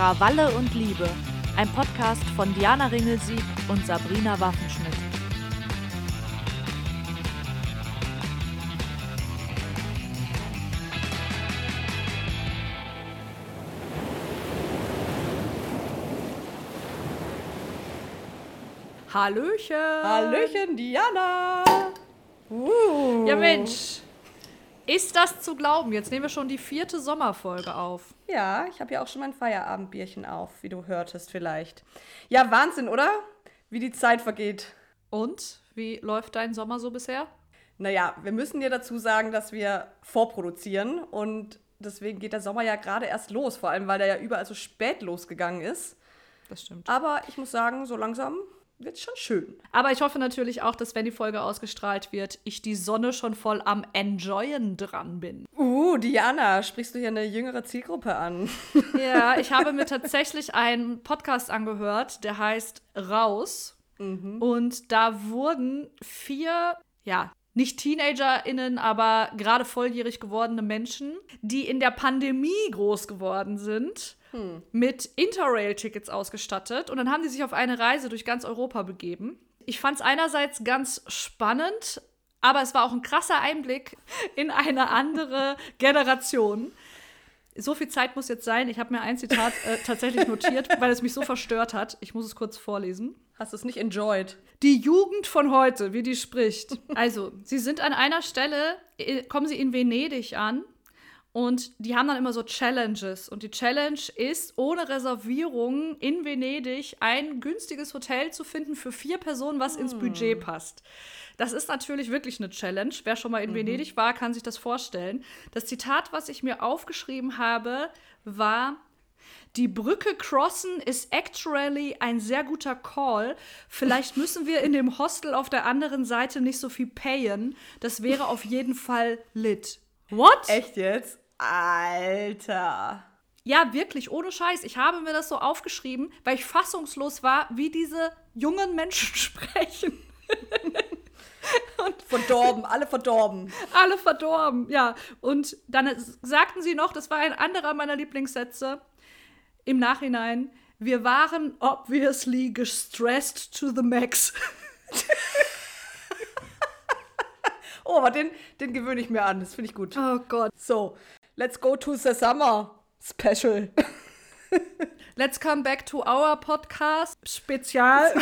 Krawalle und Liebe, ein Podcast von Diana Ringelsieg und Sabrina Waffenschmidt. Hallöchen! Hallöchen, Diana! Uh. Ja, Mensch, ist das zu glauben? Jetzt nehmen wir schon die vierte Sommerfolge auf. Ja, ich habe ja auch schon mein Feierabendbierchen auf, wie du hörtest vielleicht. Ja, Wahnsinn, oder? Wie die Zeit vergeht. Und? Wie läuft dein Sommer so bisher? Naja, wir müssen dir dazu sagen, dass wir vorproduzieren und deswegen geht der Sommer ja gerade erst los, vor allem weil der ja überall so spät losgegangen ist. Das stimmt. Aber ich muss sagen, so langsam wird schon schön. Aber ich hoffe natürlich auch, dass wenn die Folge ausgestrahlt wird, ich die Sonne schon voll am Enjoyen dran bin. Uh, Diana, sprichst du hier eine jüngere Zielgruppe an? Ja, ich habe mir tatsächlich einen Podcast angehört, der heißt Raus. Mhm. Und da wurden vier, ja, nicht TeenagerInnen, aber gerade volljährig gewordene Menschen, die in der Pandemie groß geworden sind hm. mit Interrail-Tickets ausgestattet. Und dann haben die sich auf eine Reise durch ganz Europa begeben. Ich fand es einerseits ganz spannend, aber es war auch ein krasser Einblick in eine andere Generation. So viel Zeit muss jetzt sein. Ich habe mir ein Zitat äh, tatsächlich notiert, weil es mich so verstört hat. Ich muss es kurz vorlesen. Hast du es nicht enjoyed? Die Jugend von heute, wie die spricht. Also, sie sind an einer Stelle, äh, kommen sie in Venedig an und die haben dann immer so Challenges. Und die Challenge ist, ohne Reservierung in Venedig ein günstiges Hotel zu finden für vier Personen, was ins Budget hm. passt. Das ist natürlich wirklich eine Challenge. Wer schon mal in mhm. Venedig war, kann sich das vorstellen. Das Zitat, was ich mir aufgeschrieben habe, war, die Brücke crossen ist actually ein sehr guter Call. Vielleicht müssen wir in dem Hostel auf der anderen Seite nicht so viel payen. Das wäre auf jeden Fall lit. What? Echt jetzt? Alter. Ja, wirklich, ohne Scheiß. Ich habe mir das so aufgeschrieben, weil ich fassungslos war, wie diese jungen Menschen sprechen. Und verdorben, alle verdorben. Alle verdorben, ja. Und dann sagten sie noch, das war ein anderer meiner Lieblingssätze im Nachhinein, wir waren obviously gestressed to the max. oh, aber den, den gewöhne ich mir an. Das finde ich gut. Oh Gott. So, Let's go to the summer special. Let's come back to our podcast Spezial.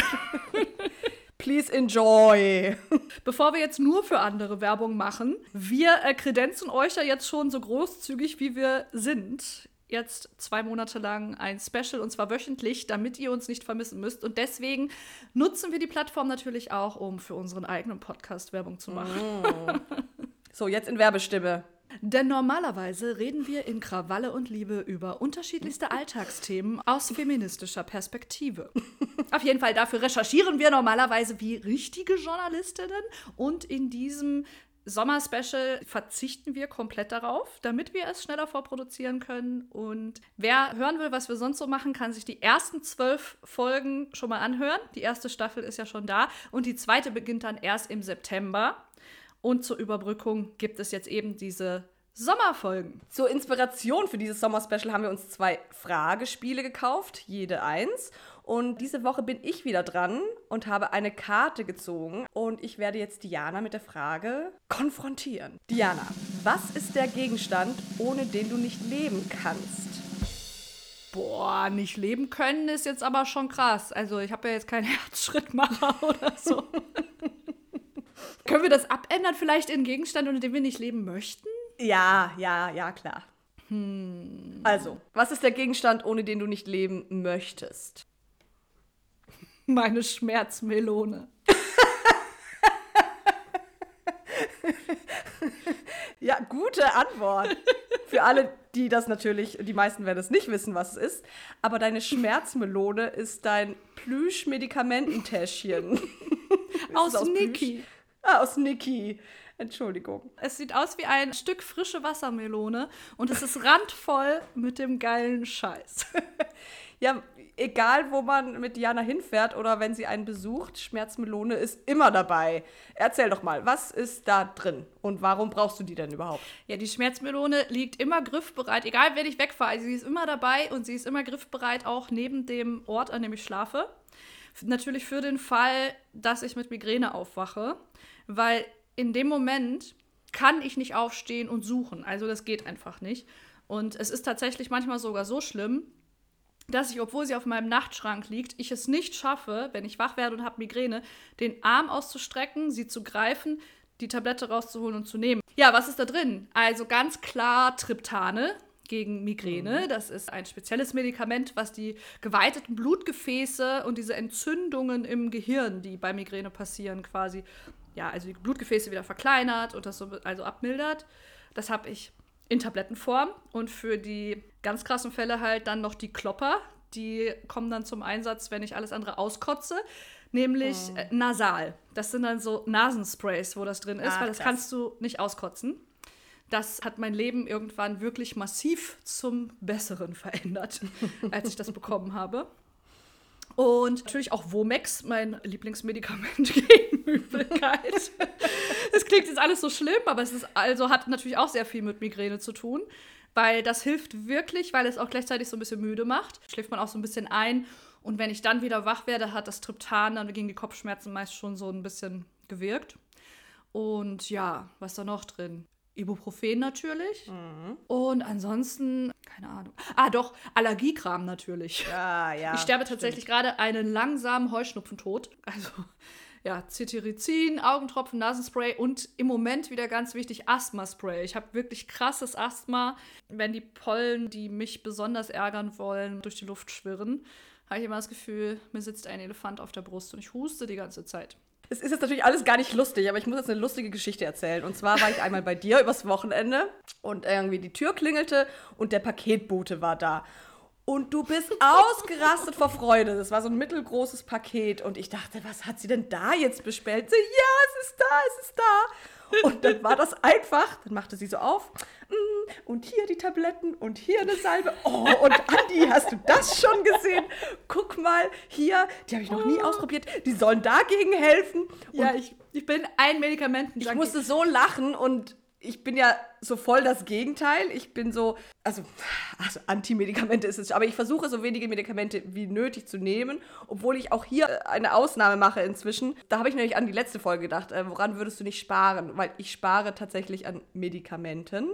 Please enjoy. Bevor wir jetzt nur für andere Werbung machen, wir äh, kredenzen euch ja jetzt schon so großzügig, wie wir sind. Jetzt zwei Monate lang ein Special und zwar wöchentlich, damit ihr uns nicht vermissen müsst. Und deswegen nutzen wir die Plattform natürlich auch, um für unseren eigenen Podcast Werbung zu machen. Mm. So, jetzt in Werbestimme. Denn normalerweise reden wir in Krawalle und Liebe über unterschiedlichste Alltagsthemen aus feministischer Perspektive. Auf jeden Fall dafür recherchieren wir normalerweise wie richtige Journalistinnen und in diesem Sommerspecial verzichten wir komplett darauf, damit wir es schneller vorproduzieren können. Und wer hören will, was wir sonst so machen, kann sich die ersten zwölf Folgen schon mal anhören. Die erste Staffel ist ja schon da und die zweite beginnt dann erst im September. Und zur Überbrückung gibt es jetzt eben diese Sommerfolgen. Zur Inspiration für dieses Sommerspecial haben wir uns zwei Fragespiele gekauft, jede eins. Und diese Woche bin ich wieder dran und habe eine Karte gezogen. Und ich werde jetzt Diana mit der Frage konfrontieren. Diana, was ist der Gegenstand, ohne den du nicht leben kannst? Boah, nicht leben können ist jetzt aber schon krass. Also ich habe ja jetzt keinen Herzschrittmacher oder so. Können wir das abändern, vielleicht in Gegenstand, unter dem wir nicht leben möchten? Ja, ja, ja, klar. Hm. Also, was ist der Gegenstand, ohne den du nicht leben möchtest? Meine Schmerzmelone. ja, gute Antwort. Für alle, die das natürlich, die meisten werden es nicht wissen, was es ist. Aber deine Schmerzmelone ist dein Plüsch-Medikamententäschchen. aus, aus Niki. Plüsch? Ah, aus Niki. Entschuldigung. Es sieht aus wie ein Stück frische Wassermelone und es ist randvoll mit dem geilen Scheiß. ja, egal wo man mit Diana hinfährt oder wenn sie einen besucht, Schmerzmelone ist immer dabei. Erzähl doch mal, was ist da drin und warum brauchst du die denn überhaupt? Ja, die Schmerzmelone liegt immer griffbereit, egal wenn ich wegfahre. Also sie ist immer dabei und sie ist immer griffbereit, auch neben dem Ort, an dem ich schlafe. Natürlich für den Fall, dass ich mit Migräne aufwache, weil in dem Moment kann ich nicht aufstehen und suchen. Also das geht einfach nicht. Und es ist tatsächlich manchmal sogar so schlimm, dass ich, obwohl sie auf meinem Nachtschrank liegt, ich es nicht schaffe, wenn ich wach werde und habe Migräne, den Arm auszustrecken, sie zu greifen, die Tablette rauszuholen und zu nehmen. Ja, was ist da drin? Also ganz klar Triptane gegen Migräne. Mhm. Das ist ein spezielles Medikament, was die geweiteten Blutgefäße und diese Entzündungen im Gehirn, die bei Migräne passieren, quasi, ja, also die Blutgefäße wieder verkleinert und das so also abmildert. Das habe ich in Tablettenform und für die ganz krassen Fälle halt dann noch die Klopper. Die kommen dann zum Einsatz, wenn ich alles andere auskotze, nämlich oh. äh, nasal. Das sind dann so Nasensprays, wo das drin ist, Ach, weil das, das kannst du nicht auskotzen. Das hat mein Leben irgendwann wirklich massiv zum Besseren verändert, als ich das bekommen habe. Und natürlich auch Womex, mein Lieblingsmedikament gegen Übelkeit. Es klingt jetzt alles so schlimm, aber es ist also hat natürlich auch sehr viel mit Migräne zu tun, weil das hilft wirklich, weil es auch gleichzeitig so ein bisschen müde macht. Schläft man auch so ein bisschen ein und wenn ich dann wieder wach werde, hat das Triptan dann gegen die Kopfschmerzen meist schon so ein bisschen gewirkt. Und ja, was ist da noch drin? Ibuprofen natürlich. Mhm. Und ansonsten, keine Ahnung. Ah, doch, Allergiekram natürlich. Ja, ja. Ich sterbe tatsächlich gerade einen langsamen Heuschnupfentod. Also, ja, Cetirizin, Augentropfen, Nasenspray und im Moment wieder ganz wichtig Asthma-Spray. Ich habe wirklich krasses Asthma. Wenn die Pollen, die mich besonders ärgern wollen, durch die Luft schwirren, habe ich immer das Gefühl, mir sitzt ein Elefant auf der Brust und ich huste die ganze Zeit. Es ist jetzt natürlich alles gar nicht lustig, aber ich muss jetzt eine lustige Geschichte erzählen. Und zwar war ich einmal bei dir übers Wochenende und irgendwie die Tür klingelte und der Paketbote war da. Und du bist ausgerastet vor Freude. Das war so ein mittelgroßes Paket. Und ich dachte, was hat sie denn da jetzt bestellt? Sie, ja, es ist da, es ist da. Und dann war das einfach, dann machte sie so auf. Mm, und hier die Tabletten und hier eine Salbe. Oh, und Andi, hast du das schon gesehen? Guck mal, hier, die habe ich noch nie ausprobiert. Die sollen dagegen helfen. Und ja, ich, ich bin ein Medikamenten. Ich musste so lachen und ich bin ja so voll das Gegenteil. Ich bin so, also, also Antimedikamente ist es, aber ich versuche so wenige Medikamente wie nötig zu nehmen, obwohl ich auch hier eine Ausnahme mache inzwischen. Da habe ich nämlich an die letzte Folge gedacht, äh, woran würdest du nicht sparen? Weil ich spare tatsächlich an Medikamenten.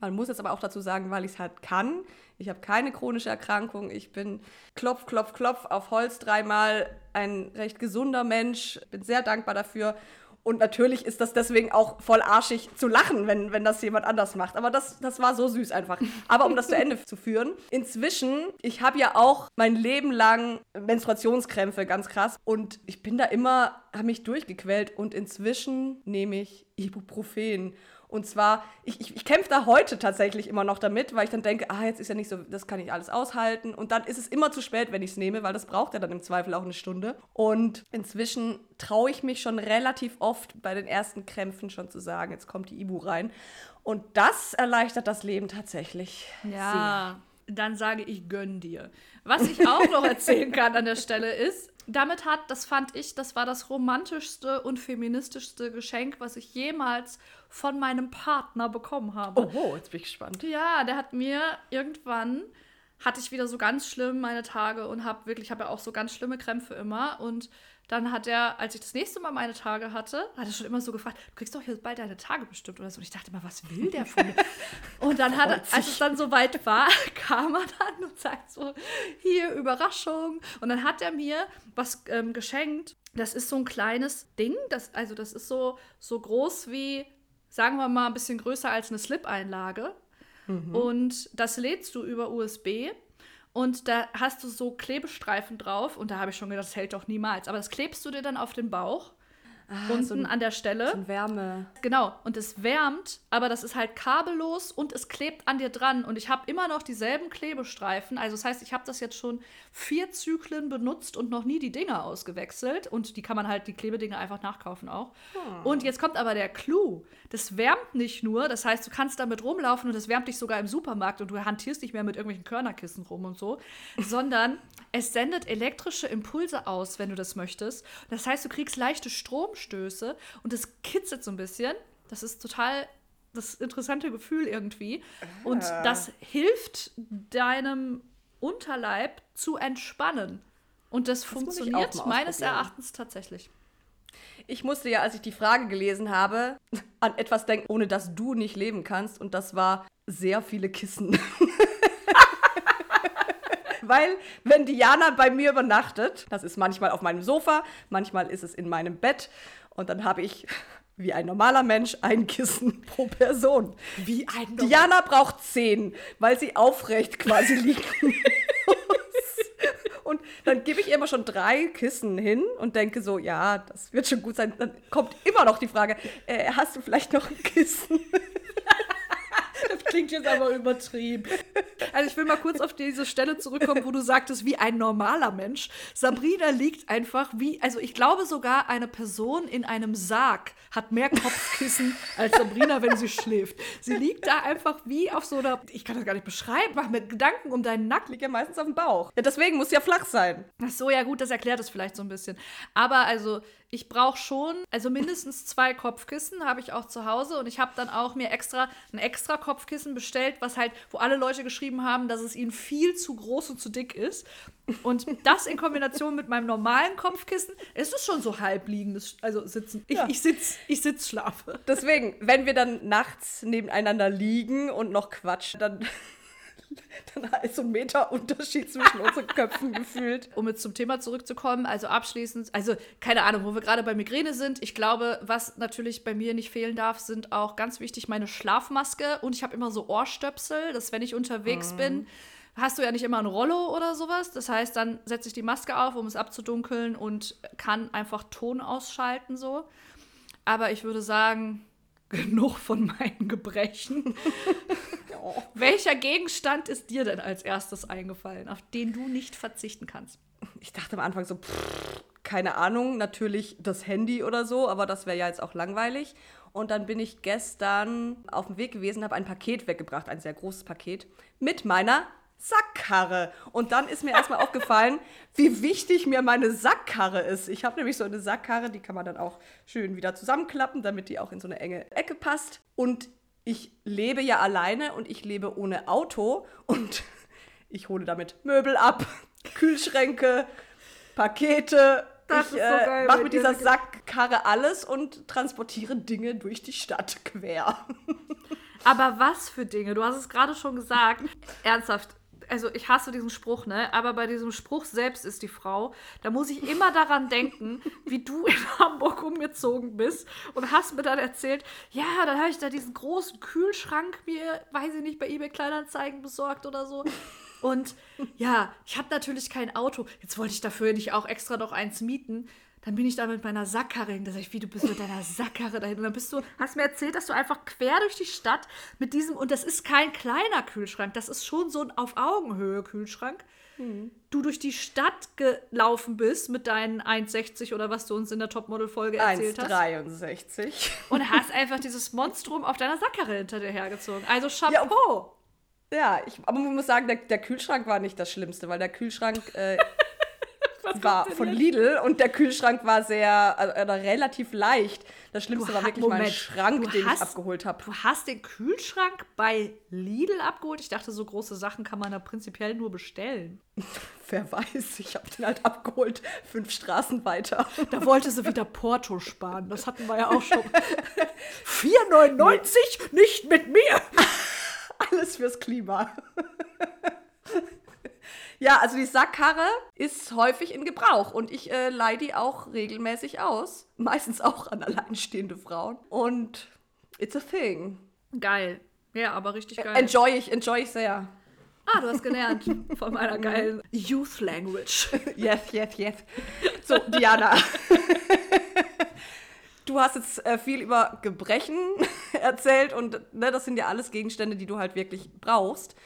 Man muss jetzt aber auch dazu sagen, weil ich es halt kann. Ich habe keine chronische Erkrankung. Ich bin klopf, klopf, klopf auf Holz dreimal ein recht gesunder Mensch. Bin sehr dankbar dafür. Und natürlich ist das deswegen auch voll arschig zu lachen, wenn, wenn das jemand anders macht. Aber das, das war so süß einfach. Aber um das zu Ende zu führen, inzwischen, ich habe ja auch mein Leben lang Menstruationskrämpfe, ganz krass. Und ich bin da immer, habe mich durchgequält. Und inzwischen nehme ich Ibuprofen. Und zwar, ich, ich, ich kämpfe da heute tatsächlich immer noch damit, weil ich dann denke, ah, jetzt ist ja nicht so, das kann ich alles aushalten. Und dann ist es immer zu spät, wenn ich es nehme, weil das braucht ja dann im Zweifel auch eine Stunde. Und inzwischen traue ich mich schon relativ oft bei den ersten Krämpfen schon zu sagen, jetzt kommt die Ibu rein. Und das erleichtert das Leben tatsächlich. Ja. Sehr dann sage ich, gönn dir. Was ich auch noch erzählen kann an der Stelle ist, damit hat, das fand ich, das war das romantischste und feministischste Geschenk, was ich jemals von meinem Partner bekommen habe. Oh, jetzt bin ich gespannt. Ja, der hat mir irgendwann hatte ich wieder so ganz schlimm meine Tage und habe wirklich, habe ja auch so ganz schlimme Krämpfe immer und dann hat er, als ich das nächste Mal meine Tage hatte, hat er schon immer so gefragt, du kriegst doch jetzt bald deine Tage bestimmt oder so. Und ich dachte immer, was will der von mir? und dann hat er, als es dann soweit war, kam er dann und sagt so, hier, Überraschung. Und dann hat er mir was ähm, geschenkt. Das ist so ein kleines Ding, das, also das ist so, so groß wie, sagen wir mal, ein bisschen größer als eine Slip-Einlage. Mhm. Und das lädst du über USB und da hast du so Klebestreifen drauf und da habe ich schon gedacht, das hält doch niemals. Aber das klebst du dir dann auf den Bauch unten so ein- an der Stelle. Und Wärme. Genau, und es wärmt, aber das ist halt kabellos und es klebt an dir dran. Und ich habe immer noch dieselben Klebestreifen. Also das heißt, ich habe das jetzt schon vier Zyklen benutzt und noch nie die Dinger ausgewechselt. Und die kann man halt, die Klebedinger einfach nachkaufen auch. Und jetzt kommt aber der Clou. Das wärmt nicht nur, das heißt, du kannst damit rumlaufen und es wärmt dich sogar im Supermarkt und du hantierst nicht mehr mit irgendwelchen Körnerkissen rum und so, sondern es sendet elektrische Impulse aus, wenn du das möchtest. Das heißt, du kriegst leichte Stromstöße und es kitzelt so ein bisschen. Das ist total das interessante Gefühl irgendwie. Und das hilft deinem Unterleib zu entspannen. Und das, auch funktioniert meines. Erachtens tatsächlich. Ich musste ja, als ich die Frage gelesen habe, an etwas denken, ohne das du nicht leben kannst. Und das war sehr viele Kissen. Weil, wenn Diana bei mir übernachtet, das ist manchmal auf meinem Sofa, manchmal ist es in meinem Bett. Und dann habe ich, wie ein normaler Mensch, ein Kissen pro Person. Wie ein Diana braucht zehn, weil sie aufrecht quasi muss. Und dann gebe ich ihr immer schon drei Kissen hin und denke so, ja, das wird schon gut sein. Dann kommt immer noch die Frage, äh, hast du vielleicht noch ein Kissen? Das klingt jetzt aber übertrieben. Also ich will mal kurz auf diese Stelle zurückkommen, wo du sagtest, wie ein normaler Mensch. Sabrina liegt einfach wie, also ich glaube sogar eine Person in einem Sarg hat mehr Kopfkissen als Sabrina, wenn sie schläft. Sie liegt da einfach wie auf so einer, ich kann das gar nicht beschreiben, mach mir Gedanken um deinen Nacken. Liegt ja meistens auf dem Bauch. Ja, deswegen muss ja flach sein. Ach so, ja gut, das erklärt es vielleicht so ein bisschen. Aber also, ich brauche schon, also mindestens zwei Kopfkissen habe ich auch zu Hause und ich habe dann auch mir extra ein extra Kopfkissen bestellt, was halt, wo alle Leute geschrieben haben, dass es ihnen viel zu groß und zu dick ist. Und das in Kombination mit meinem normalen Kopfkissen, es ist schon so halbliegendes, also sitzen. Ich, Ja. ich sitz, ich sitz, schlafe. Deswegen, wenn wir dann nachts nebeneinander liegen und noch quatschen, dann, dann ist so ein Meter Unterschied zwischen unseren Köpfen gefühlt. um jetzt zum Thema zurückzukommen, also abschließend, also keine Ahnung, wo wir gerade bei Migräne sind. Ich glaube, was natürlich bei mir nicht fehlen darf, sind auch ganz wichtig meine Schlafmaske und ich habe immer so Ohrstöpsel, dass wenn ich unterwegs bin, hast du ja nicht immer ein Rollo oder sowas. Das heißt, dann setze ich die Maske auf, um es abzudunkeln und kann einfach Ton ausschalten so. Aber ich würde sagen, genug von meinen Gebrechen. Welcher Gegenstand ist dir denn als erstes eingefallen, auf den du nicht verzichten kannst? Ich dachte am Anfang so, pff, keine Ahnung, natürlich das Handy oder so, aber das wäre ja jetzt auch langweilig. Und dann bin ich gestern auf dem Weg gewesen, habe ein Paket weggebracht, ein sehr großes Paket, mit meiner Sackkarre. Und dann ist mir erstmal aufgefallen, wie wichtig mir meine Sackkarre ist. Ich habe nämlich so eine Sackkarre, die kann man dann auch schön wieder zusammenklappen, damit die auch in so eine enge Ecke passt. Und ich lebe ja alleine und ich lebe ohne Auto und ich hole damit Möbel ab, Kühlschränke, Pakete. Das ich so äh, mache mit dieser Sackkarre alles und transportiere Dinge durch die Stadt quer. Aber was für Dinge? Du hast es gerade schon gesagt. Ernsthaft. Also ich hasse diesen Spruch, ne? Aber bei diesem Spruch selbst ist die Frau. Da muss ich immer daran denken, wie du in Hamburg umgezogen bist und hast mir dann erzählt, ja, dann habe ich da diesen großen Kühlschrank mir, weiß ich nicht, bei eBay Kleinanzeigen besorgt oder so. Und ja, ich habe natürlich kein Auto. Jetzt wollte ich dafür nicht auch extra noch eins mieten. Dann bin ich da mit meiner Sackkarre hin. Da sag ich, wie du bist mit deiner Sackkarre dahin. Und dann bist du, hast mir erzählt, dass du einfach quer durch die Stadt mit diesem, und das ist kein kleiner Kühlschrank, das ist schon so ein auf Augenhöhe Kühlschrank. Du durch die Stadt gelaufen bist mit deinen 1,60 oder was du uns in der Topmodel-Folge erzählt hast. 1,63. Und hast einfach dieses Monstrum auf deiner Sackkarre hinter dir hergezogen. Also Chapeau. Ja, ich, aber man muss sagen, der, der Kühlschrank war nicht das Schlimmste, weil der Kühlschrank äh, Was war von jetzt? Lidl und der Kühlschrank war sehr, also, äh, relativ leicht. Das Schlimmste Du war wirklich mein Moment, Schrank, du den ich hast- abgeholt habe. Du hast den Kühlschrank bei Lidl abgeholt? Ich dachte, so große Sachen kann man da prinzipiell nur bestellen. Wer weiß, ich habe den halt abgeholt, fünf Straßen weiter. Da wollte sie wieder Porto sparen. Das hatten wir ja auch schon. 4,99? Nicht mit mir! Alles fürs Klima. Ja, also die Sackkarre ist häufig in Gebrauch und ich äh, leihe die auch regelmäßig aus. Meistens auch an alleinstehende Frauen. Und it's a thing. Geil. Ja, aber richtig geil. Enjoy ich, enjoy ich sehr. ah, du hast gelernt von meiner geilen Youth Language. Yes, yes, yes. So, Diana. du hast jetzt äh, viel über Gebrechen erzählt und ne, das sind ja alles Gegenstände, die du halt wirklich brauchst.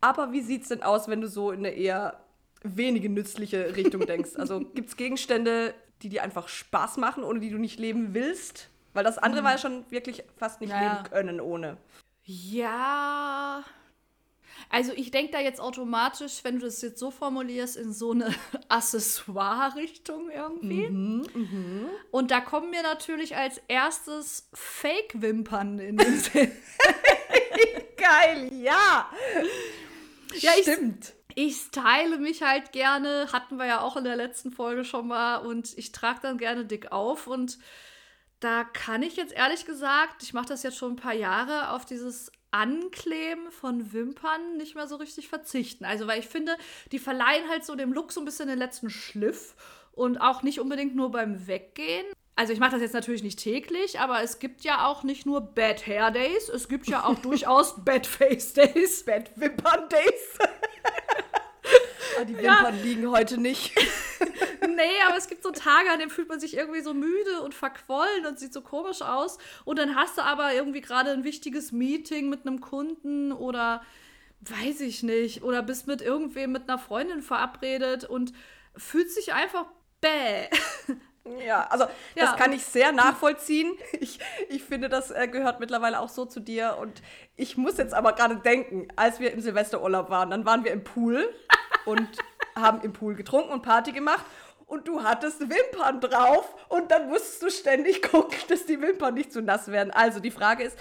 Aber wie sieht es denn aus, wenn du so in eine eher wenige nützliche Richtung denkst? Also gibt es Gegenstände, die dir einfach Spaß machen, ohne die du nicht leben willst? Weil das andere war ja schon wirklich fast nicht Naja. leben können ohne. Ja. Also ich denke da jetzt automatisch, wenn du das jetzt so formulierst, in so eine Accessoire-Richtung irgendwie. Und da kommen mir natürlich als erstes Fake-Wimpern in den Sinn. Geil, ja! Ja, ich- Stimmt. Ich style mich halt gerne, hatten wir ja auch in der letzten Folge schon mal, und ich trage dann gerne dick auf. Und da kann ich jetzt ehrlich gesagt, ich mache das jetzt schon ein paar Jahre, auf dieses Ankleben von Wimpern nicht mehr so richtig verzichten. Also, weil ich finde, die verleihen halt so dem Look so ein bisschen den letzten Schliff und auch nicht unbedingt nur beim Weggehen. Also ich mache das jetzt natürlich nicht täglich, aber es gibt ja auch nicht nur Bad Hair Days, es gibt ja auch durchaus Bad Face Days. Bad Wimpern Days. Ah, die Wimpern liegen heute nicht. Nee, aber es gibt so Tage, an denen fühlt man sich irgendwie so müde und verquollen und sieht so komisch aus. Und dann hast du aber irgendwie gerade ein wichtiges Meeting mit einem Kunden oder weiß ich nicht. Oder bist mit irgendwem, mit einer Freundin verabredet und fühlt sich einfach bäh. Ja, also Ja. das kann ich sehr nachvollziehen. Ich, ich finde, das äh, gehört mittlerweile auch so zu dir. Und ich muss jetzt aber gerade denken, als wir im Silvesterurlaub waren, dann waren wir im Pool und haben im Pool getrunken und Party gemacht. Und du hattest Wimpern drauf und dann musstest du ständig gucken, dass die Wimpern nicht zu nass werden. Also die Frage ist,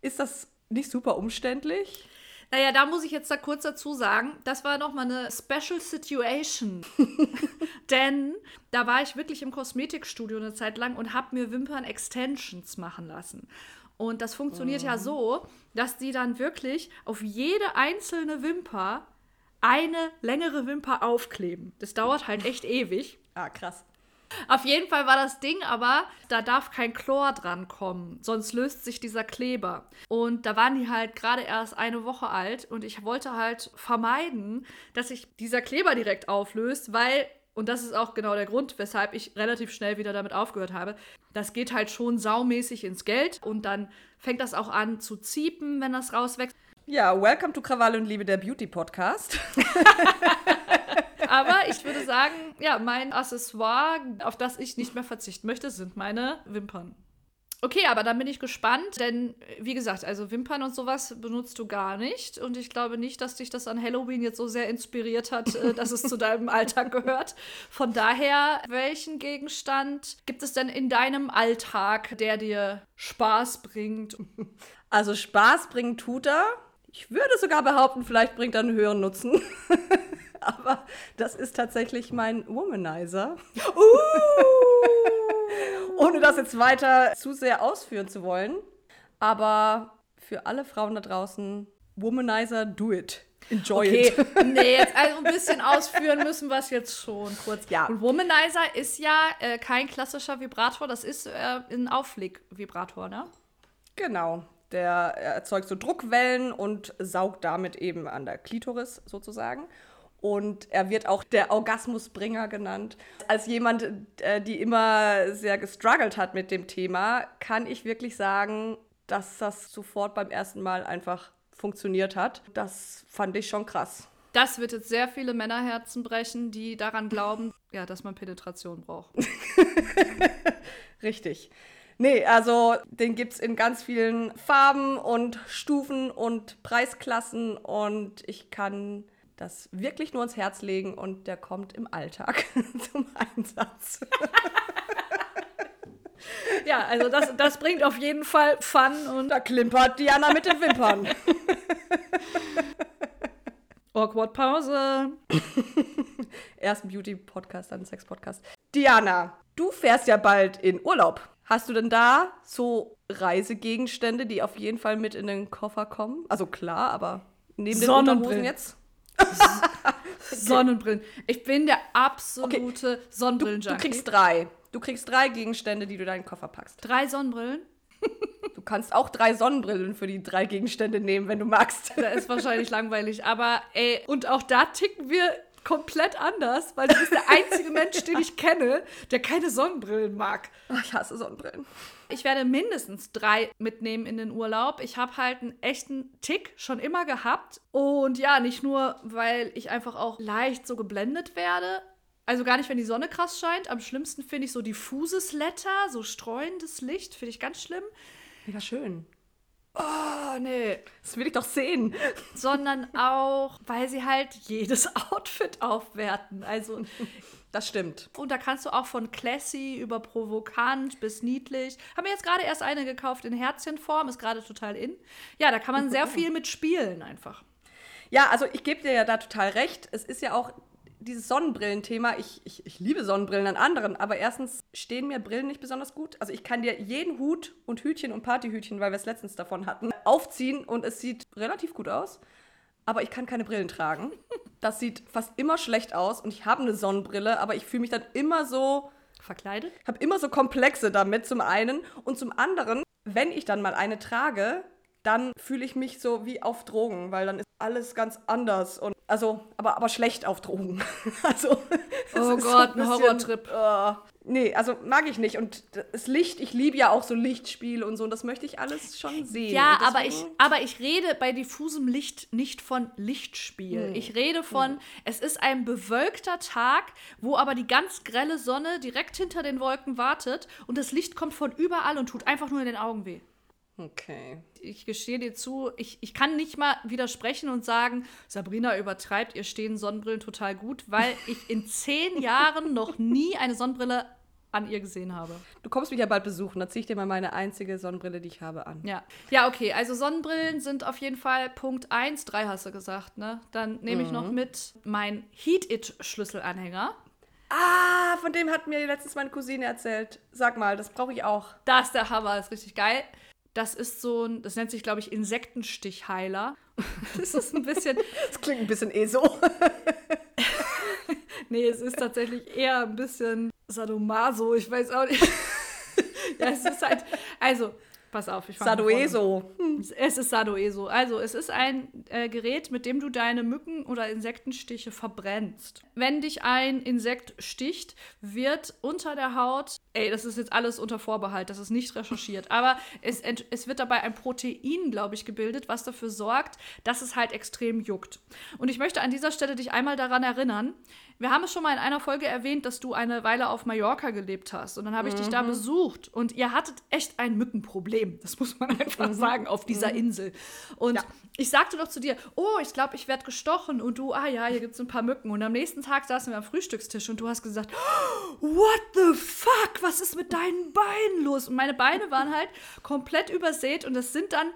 ist das nicht super umständlich? Naja, da muss ich jetzt da kurz dazu sagen, das war nochmal eine Special Situation. Denn da war ich wirklich im Kosmetikstudio eine Zeit lang und habe mir Wimpern-Extensions machen lassen. Und das funktioniert ja so, dass die dann wirklich auf jede einzelne Wimper eine längere Wimper aufkleben. Das dauert halt echt ewig. Ah, krass. Auf jeden Fall war das Ding aber, da darf kein Chlor dran kommen, sonst löst sich dieser Kleber. Und da waren die halt gerade erst eine Woche alt und ich wollte halt vermeiden, dass sich dieser Kleber direkt auflöst, weil, und das ist auch genau der Grund, weshalb ich relativ schnell wieder damit aufgehört habe, das geht halt schon saumäßig ins Geld und dann fängt das auch an zu ziepen, wenn das rauswächst. Ja, welcome to Krawall und Liebe, der Beauty-Podcast. Aber ich würde sagen, ja, mein Accessoire, auf das ich nicht mehr verzichten möchte, sind meine Wimpern. Okay, aber dann bin ich gespannt, denn wie gesagt, also Wimpern und sowas benutzt du gar nicht. Und ich glaube nicht, dass dich das an Halloween jetzt so sehr inspiriert hat, äh, dass es zu deinem Alltag gehört. Von daher, welchen Gegenstand gibt es denn in deinem Alltag, der dir Spaß bringt? Also Spaß bringen tut er. Ich würde sogar behaupten, vielleicht bringt er einen höheren Nutzen. Aber das ist tatsächlich mein Womanizer. Ohne das jetzt weiter zu sehr ausführen zu wollen. Aber für alle Frauen da draußen, Womanizer, do it. Enjoy Okay, it. nee, jetzt also ein bisschen ausführen müssen wir es jetzt schon kurz. Ja. Und Womanizer ist ja äh, kein klassischer Vibrator, das ist äh, ein Auflegvibrator, ne? Genau. Der erzeugt so Druckwellen und saugt damit eben an der Klitoris sozusagen. Und er wird auch der Orgasmusbringer genannt. Als jemand, äh, die immer sehr gestruggelt hat mit dem Thema, kann ich wirklich sagen, dass das sofort beim ersten Mal einfach funktioniert hat. Das fand ich schon krass. Das wird jetzt sehr viele Männerherzen brechen, die daran glauben, ja, dass man Penetration braucht. Richtig. Nee, also den gibt es in ganz vielen Farben und Stufen und Preisklassen und ich kann das wirklich nur ins Herz legen und der kommt im Alltag zum Einsatz. Ja, also das, das bringt auf jeden Fall Fun und Da klimpert Diana mit den Wimpern. Awkward Pause. Erst ein Beauty-Podcast, dann ein Sex-Podcast. Diana, du fährst ja bald in Urlaub. Hast du denn da so Reisegegenstände, die auf jeden Fall mit in den Koffer kommen? Also klar, aber neben den. Unterhosen jetzt? Sonnenbrillen. Ich bin der absolute Du, Sonnenbrillen-Junkie. du kriegst drei. Du kriegst drei Gegenstände, die du in deinen Koffer packst. drei Sonnenbrillen. Du kannst auch drei Sonnenbrillen für die drei Gegenstände nehmen, wenn du magst. Da ist wahrscheinlich langweilig, aber ey, und auch da ticken wir komplett anders, weil du bist der einzige Mensch, den ich kenne, der keine Sonnenbrillen mag. Oh, ich hasse Sonnenbrillen. Ich werde mindestens drei mitnehmen in den Urlaub. Ich habe halt einen echten Tick schon immer gehabt. Und ja, nicht nur, weil ich einfach auch leicht so geblendet werde. Also gar nicht, wenn die Sonne krass scheint. Am schlimmsten finde ich so diffuses Letter, so streuendes Licht, finde ich ganz schlimm. Mega schön. Oh, nee. Das will ich doch sehen. Sondern auch, weil sie halt jedes Outfit aufwerten. Also Das stimmt. Und da kannst du auch von classy über provokant bis niedlich. Haben wir jetzt gerade erst eine gekauft in Herzchenform, ist gerade total in. Ja, da kann man sehr viel mit spielen einfach. Ja, also ich gebe dir ja da total recht. Es ist ja auch dieses Sonnenbrillenthema. Ich, ich, ich liebe Sonnenbrillen an anderen, aber erstens stehen mir Brillen nicht besonders gut. Also ich kann dir jeden Hut und Hütchen und Partyhütchen, weil wir es letztens davon hatten, aufziehen und es sieht relativ gut aus. Aber ich kann keine Brillen tragen. Das sieht fast immer schlecht aus und ich habe eine Sonnenbrille, aber ich fühle mich dann immer so Verkleidet? habe immer so Komplexe damit zum einen und zum anderen, wenn ich dann mal eine trage, dann fühle ich mich so wie auf Drogen, weil dann ist alles ganz anders und also aber aber schlecht auf Drogen. also Oh Gott, ein ein Horrortrip. äh, nee, also mag ich nicht und das Licht, ich liebe ja auch so Lichtspiele und so und das möchte ich alles schon sehen. Ja, aber ich, aber ich rede bei diffusem Licht nicht von Lichtspiel. Ich rede von, es ist ein bewölkter Tag, wo aber die ganz grelle Sonne direkt hinter den Wolken wartet und das Licht kommt von überall und tut einfach nur in den Augen weh. Okay. ich gestehe dir zu, ich, ich kann nicht mal widersprechen und sagen, Sabrina übertreibt, ihr stehen Sonnenbrillen total gut, weil ich in zehn Jahren noch nie eine Sonnenbrille an ihr gesehen habe. Du kommst mich ja bald besuchen, dann ziehe ich dir mal meine einzige Sonnenbrille, die ich habe, an. Ja. Ja, okay, also Sonnenbrillen sind auf jeden Fall Punkt 1, 3 hast du gesagt, ne? Dann nehme ich noch mit mein Heat-It-Schlüsselanhänger. Ah, von dem hat mir letztens meine Cousine erzählt. Sag mal, das brauche ich auch. Das ist der Hammer, das ist richtig geil. Das ist so ein, das nennt sich, glaube ich, Insektenstichheiler. Das ist ein bisschen, Das klingt ein bisschen eh so. Nee, es ist tatsächlich eher ein bisschen Sadomaso, ich weiß auch nicht. ja, es ist halt, also, pass auf, ich. Sadoeso. Es ist Sadoeso. Also, es ist ein äh, Gerät, mit dem du deine Mücken- oder Insektenstiche verbrennst. Wenn dich ein Insekt sticht, wird unter der Haut, ey, das ist jetzt alles unter Vorbehalt, das ist nicht recherchiert, aber es, ent- es wird dabei ein Protein, glaube ich, gebildet, was dafür sorgt, dass es halt extrem juckt. Und ich möchte an dieser Stelle dich einmal daran erinnern, wir haben es schon mal in einer Folge erwähnt, dass du eine Weile auf Mallorca gelebt hast. Und dann habe ich dich da besucht. Und ihr hattet echt ein Mückenproblem. Das muss man einfach sagen, auf dieser Insel. Und Ja. ich sagte doch zu dir, oh, ich glaube, ich werde gestochen. Und du, ah ja, hier gibt es ein paar Mücken. Und am nächsten Tag saßen wir am Frühstückstisch und du hast gesagt, what the fuck, was ist mit deinen Beinen los? Und meine Beine waren halt komplett übersät. Und das sind dann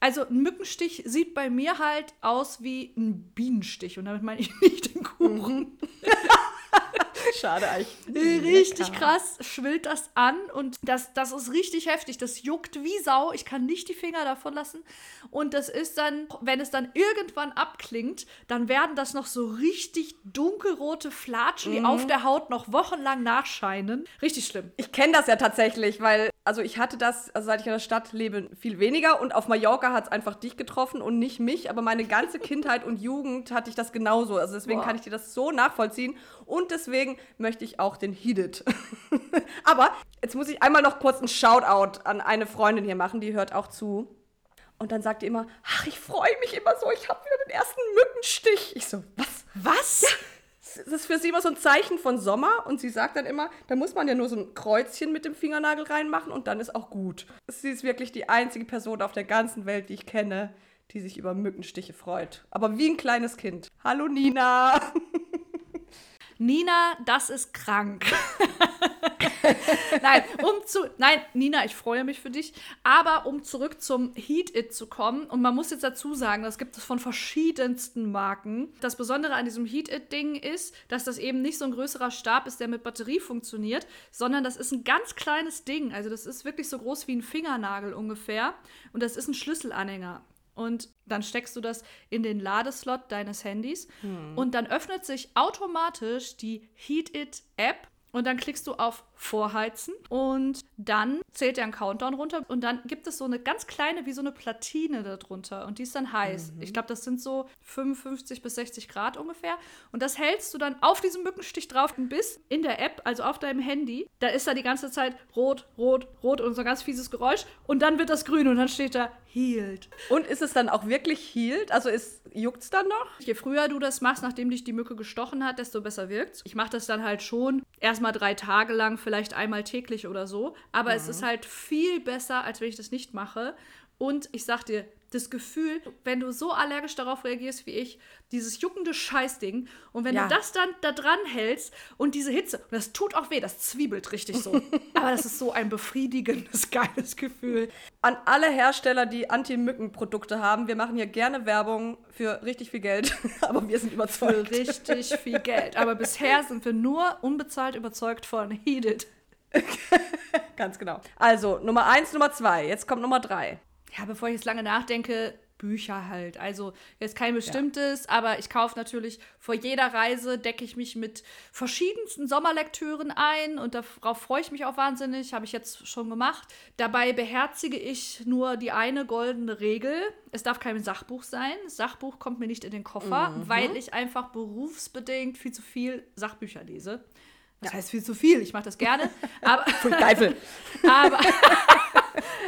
also ein Mückenstich sieht bei mir halt aus wie ein Bienenstich und damit meine ich nicht den Kuchen. Schade eigentlich. Richtig Lecker. krass schwillt das an und das, das ist richtig heftig. Das juckt wie Sau. Ich kann nicht die Finger davon lassen. Und das ist dann, wenn es dann irgendwann abklingt, dann werden das noch so richtig dunkelrote Flatschen, die auf der Haut noch wochenlang nachscheinen. Richtig schlimm. Ich kenne das ja tatsächlich, weil, also ich hatte das, also seit ich in der Stadt lebe, viel weniger und auf Mallorca hat es einfach dich getroffen und nicht mich, aber meine ganze Kindheit und Jugend hatte ich das genauso. Also deswegen Boah. kann ich dir das so nachvollziehen und deswegen möchte ich auch den Heated. aber jetzt muss ich einmal noch kurz einen Shoutout an eine Freundin hier machen, die hört auch zu. Und dann sagt die immer, ach, ich freue mich immer so, ich habe wieder den ersten Mückenstich. Ich so, was? Was? Das ist für sie immer so ein Zeichen von Sommer und sie sagt dann immer, da muss man ja nur so ein Kreuzchen mit dem Fingernagel reinmachen und dann ist auch gut. Sie ist wirklich die einzige Person auf der ganzen Welt, die ich kenne, die sich über Mückenstiche freut. Aber wie ein kleines Kind. Hallo Nina. Nina, das ist krank. nein, um zu. Nein, Nina, ich freue mich für dich. Aber um zurück zum Heat It zu kommen, und man muss jetzt dazu sagen, das gibt es von verschiedensten Marken. Das Besondere an diesem Heat It-Ding ist, dass das eben nicht so ein größerer Stab ist, der mit Batterie funktioniert, sondern das ist ein ganz kleines Ding. Also, das ist wirklich so groß wie ein Fingernagel ungefähr. Und das ist ein Schlüsselanhänger. Und dann steckst du das in den Ladeslot deines Handys und dann öffnet sich automatisch die Heat It App Und dann klickst du auf Vorheizen und dann zählt der einen Countdown runter und dann gibt es so eine ganz kleine, wie so eine Platine darunter und die ist dann heiß. Mhm. Ich glaube, das sind so 55 bis 60 Grad ungefähr und das hältst du dann auf diesem Mückenstich drauf bis in der App, also auf deinem Handy, da ist da die ganze Zeit rot, rot, rot und so ein ganz fieses Geräusch und dann wird das grün und dann steht da healed. Und ist es dann auch wirklich healed? Also juckt es dann noch? Je früher du das machst, nachdem dich die Mücke gestochen hat, desto besser wirkt Ich mache das dann halt schon erstmal drei Tage lang, vielleicht einmal täglich oder so. Aber mhm. es ist halt viel besser, als wenn ich das nicht mache. Und ich sag dir, das Gefühl, wenn du so allergisch darauf reagierst wie ich, dieses juckende Scheißding, und wenn ja. du das dann da dran hältst und diese Hitze, und das tut auch weh, das zwiebelt richtig so. Aber das ist so ein befriedigendes, geiles Gefühl. An alle Hersteller, die Anti-Mücken-Produkte haben, wir machen hier gerne Werbung für richtig viel Geld, aber wir sind überzeugt. Für richtig viel Geld. Aber bisher sind wir nur unbezahlt überzeugt von Heated. Ganz genau. Also, Nummer eins, Nummer zwei. Jetzt kommt Nummer drei ja, bevor ich jetzt lange nachdenke, Bücher halt. Also jetzt kein bestimmtes, ja. aber ich kaufe natürlich vor jeder Reise, decke ich mich mit verschiedensten Sommerlektüren ein und darauf freue ich mich auch wahnsinnig, habe ich jetzt schon gemacht. Dabei beherzige ich nur die eine goldene Regel. Es darf kein Sachbuch sein. Das Sachbuch kommt mir nicht in den Koffer, mhm. weil ich einfach berufsbedingt viel zu viel Sachbücher lese. Das heißt viel zu viel, ich mache das gerne. Aber, aber,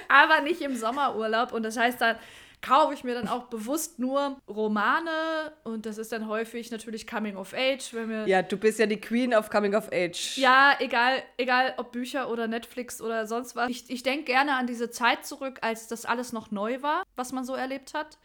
aber nicht im Sommerurlaub. Und das heißt dann, kaufe ich mir dann auch bewusst nur Romane und das ist dann häufig natürlich Coming of Age, wenn wir Ja, du bist ja die Queen of Coming of Age. Ja, egal, egal ob Bücher oder Netflix oder sonst was. Ich, ich denke gerne an diese Zeit zurück, als das alles noch neu war, was man so erlebt hat.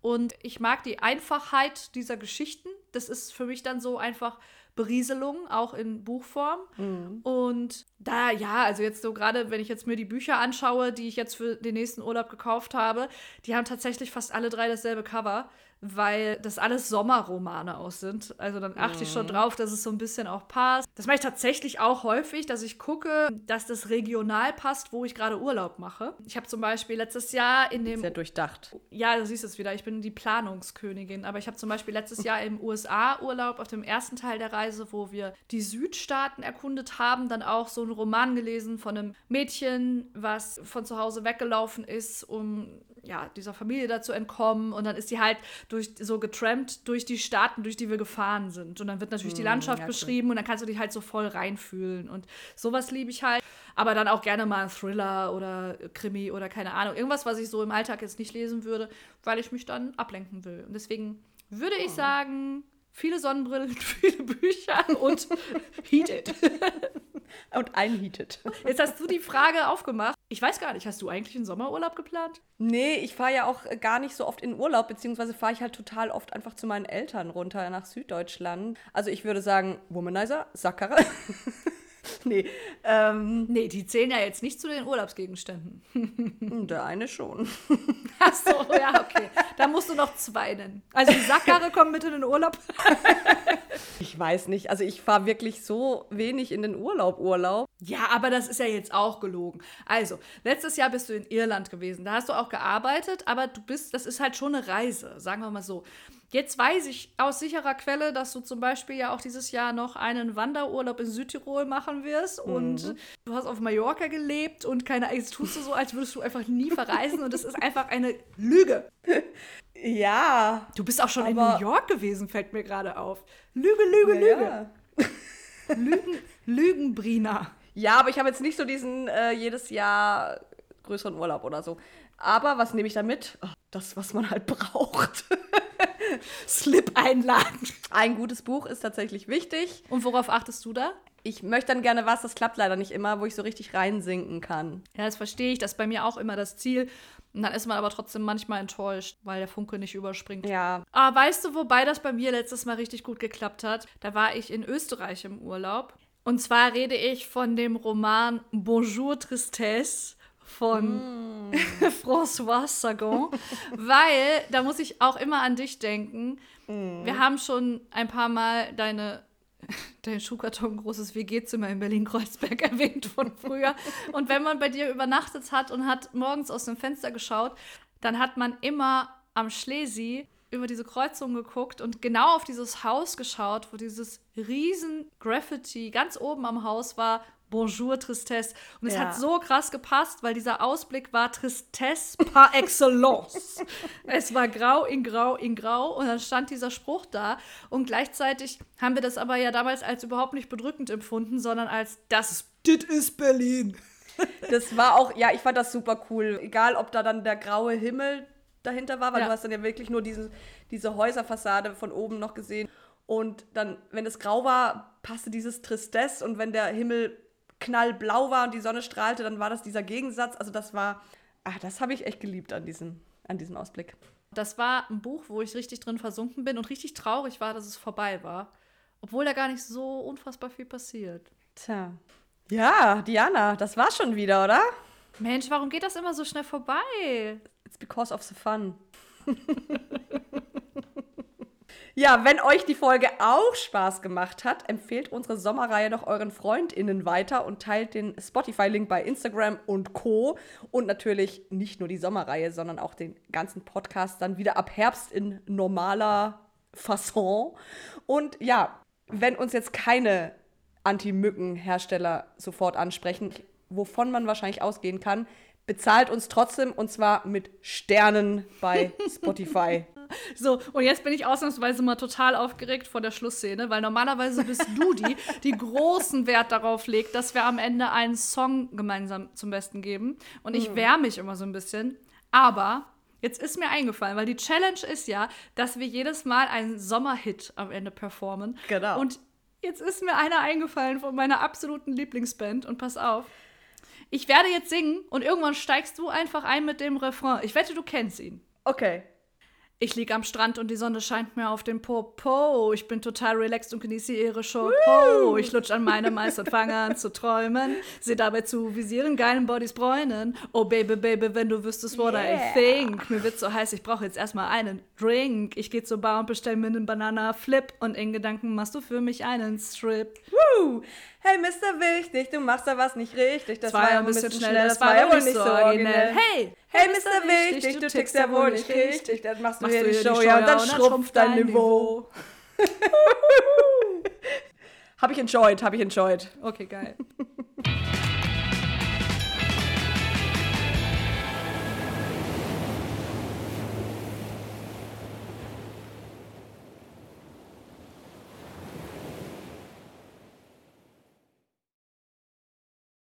Und ich mag die Einfachheit dieser Geschichten. Das ist für mich dann so einfach Berieselung, auch in Buchform. Mhm. Und da, ja, also jetzt so gerade, wenn ich jetzt mir die Bücher anschaue, die ich jetzt für den nächsten Urlaub gekauft habe, die haben tatsächlich fast alle drei dasselbe Cover weil das alles Sommerromane aus sind. Also dann achte mhm. ich schon mhm. drauf, dass es so ein bisschen auch passt. Das mache ich tatsächlich auch häufig, dass ich gucke, dass das regional passt, wo ich gerade Urlaub mache. Ich habe zum Beispiel letztes Jahr in dem. Sehr durchdacht. Ja, du siehst es wieder. Ich bin die Planungskönigin. Aber ich habe zum Beispiel letztes Jahr im USA-Urlaub auf dem ersten Teil der Reise, wo wir die Südstaaten erkundet haben, dann auch so einen Roman gelesen von einem Mädchen, was von zu Hause weggelaufen ist, um ja, dieser Familie dazu entkommen. Und dann ist sie halt durch, so getrampt durch die Staaten, durch die wir gefahren sind. Und dann wird natürlich mm, die Landschaft ja, beschrieben und dann kannst du dich halt so voll reinfühlen. Und sowas liebe ich halt. Aber dann auch gerne mal ein Thriller oder Krimi oder keine Ahnung. Irgendwas, was ich so im Alltag jetzt nicht lesen würde, weil ich mich dann ablenken will. Und deswegen würde ich oh. sagen, viele Sonnenbrillen, viele Bücher und Heated. und einheated. Jetzt hast du die Frage aufgemacht. Ich weiß gar nicht, hast du eigentlich einen Sommerurlaub geplant? Nee, ich fahre ja auch gar nicht so oft in Urlaub, beziehungsweise fahre ich halt total oft einfach zu meinen Eltern runter nach Süddeutschland. Also ich würde sagen, Womanizer, Sackkarre. nee. Ähm, nee, die zählen ja jetzt nicht zu den Urlaubsgegenständen. Der eine schon. Ach so, ja, okay. Da musst du noch zwei nennen. Also die Sackkarre kommt mit in den Urlaub. ich weiß nicht. Also ich fahre wirklich so wenig in den Urlaub, Urlaub. Ja, aber das ist ja jetzt auch gelogen. Also, letztes Jahr bist du in Irland gewesen. Da hast du auch gearbeitet, aber du bist, das ist halt schon eine Reise, sagen wir mal so. Jetzt weiß ich aus sicherer Quelle, dass du zum Beispiel ja auch dieses Jahr noch einen Wanderurlaub in Südtirol machen wirst mhm. und du hast auf Mallorca gelebt und keine, jetzt tust du so, als würdest du einfach nie verreisen und das ist einfach eine Lüge. Ja. Du bist auch schon in New York gewesen, fällt mir gerade auf. Lüge, Lüge, ja, Lüge. Ja. Lügen, Lügenbrina. Ja, aber ich habe jetzt nicht so diesen äh, jedes Jahr größeren Urlaub oder so. Aber was nehme ich da mit? Oh, das, was man halt braucht. Slip-Einlagen. Ein gutes Buch ist tatsächlich wichtig. Und worauf achtest du da? Ich möchte dann gerne was, das klappt leider nicht immer, wo ich so richtig reinsinken kann. Ja, das verstehe ich. Das ist bei mir auch immer das Ziel. Und dann ist man aber trotzdem manchmal enttäuscht, weil der Funke nicht überspringt. Ja. Aber weißt du, wobei das bei mir letztes Mal richtig gut geklappt hat? Da war ich in Österreich im Urlaub. Und zwar rede ich von dem Roman Bonjour Tristesse von mm. François Sagan, weil da muss ich auch immer an dich denken. Mm. Wir haben schon ein paar Mal deine dein Schuhkarton großes WG-Zimmer in Berlin-Kreuzberg erwähnt von früher. Und wenn man bei dir übernachtet hat und hat morgens aus dem Fenster geschaut, dann hat man immer am Schlesi über diese Kreuzung geguckt und genau auf dieses Haus geschaut, wo dieses riesen Graffiti ganz oben am Haus war. Bonjour Tristesse. Und es Ja. hat so krass gepasst, weil dieser Ausblick war Tristesse par excellence. es war grau in grau in grau und dann stand dieser Spruch da. Und gleichzeitig haben wir das aber ja damals als überhaupt nicht bedrückend empfunden, sondern als das, das ist Berlin. Das war auch, ja, ich fand das super cool. Egal, ob da dann der graue Himmel dahinter war, weil Ja. du hast dann ja wirklich nur diese, diese Häuserfassade von oben noch gesehen. Und dann, wenn es grau war, passte dieses Tristesse und wenn der Himmel knallblau war und die Sonne strahlte, dann war das dieser Gegensatz. Also das war, ach, das habe ich echt geliebt an diesem, an diesem Ausblick. Das war ein Buch, wo ich richtig drin versunken bin und richtig traurig war, dass es vorbei war. Obwohl da gar nicht so unfassbar viel passiert. Tja. Ja, Diana, das war schon wieder, oder? Mensch, warum geht das immer so schnell vorbei? It's because of the fun. ja, wenn euch die Folge auch Spaß gemacht hat, empfehlt unsere Sommerreihe doch euren FreundInnen weiter und teilt den Spotify-Link bei Instagram und Co. Und natürlich nicht nur die Sommerreihe, sondern auch den ganzen Podcast dann wieder ab Herbst in normaler Fasson. Und ja, wenn uns jetzt keine Anti-Mücken-Hersteller sofort ansprechen, wovon man wahrscheinlich ausgehen kann, bezahlt uns trotzdem und zwar mit Sternen bei Spotify. So, und jetzt bin ich ausnahmsweise mal total aufgeregt vor der Schlussszene, weil normalerweise bist du die, die großen Wert darauf legt, dass wir am Ende einen Song gemeinsam zum Besten geben. Und ich wehre mich immer so ein bisschen. Aber jetzt ist mir eingefallen, weil die Challenge ist ja, dass wir jedes Mal einen Sommerhit am Ende performen. Genau. Und jetzt ist mir einer eingefallen von meiner absoluten Lieblingsband. Und pass auf. Ich werde jetzt singen und irgendwann steigst du einfach ein mit dem Refrain. Ich wette, du kennst ihn. Okay. Ich lieg am Strand und die Sonne scheint mir auf den Popo. Ich bin total relaxed und genieße ihre Schoko. Ich lutsch an meinem Eis und fange an zu träumen. Seh dabei zu, wie sie ihren geilen Bodies bräunen. Oh Baby, Baby, wenn du wüsstest, what Yeah. I think. Mir wird so heiß, ich brauche jetzt erstmal einen Drink. Ich geh zur Bar und bestell mir einen Banana-Flip. Und in Gedanken machst du für mich einen Strip. Woo! Hey, Mr. Wichtig, du machst da was nicht richtig. Das, war ja ein bisschen schnell, das war ja wohl nicht so originell. Hey, Hey, Mr. Wichtig, du tickst ja wohl nicht richtig. Dann machst du hier die Show, ja, und dann schrumpft dein Niveau. Hab ich enjoyed, hab ich enjoyed. Okay, geil.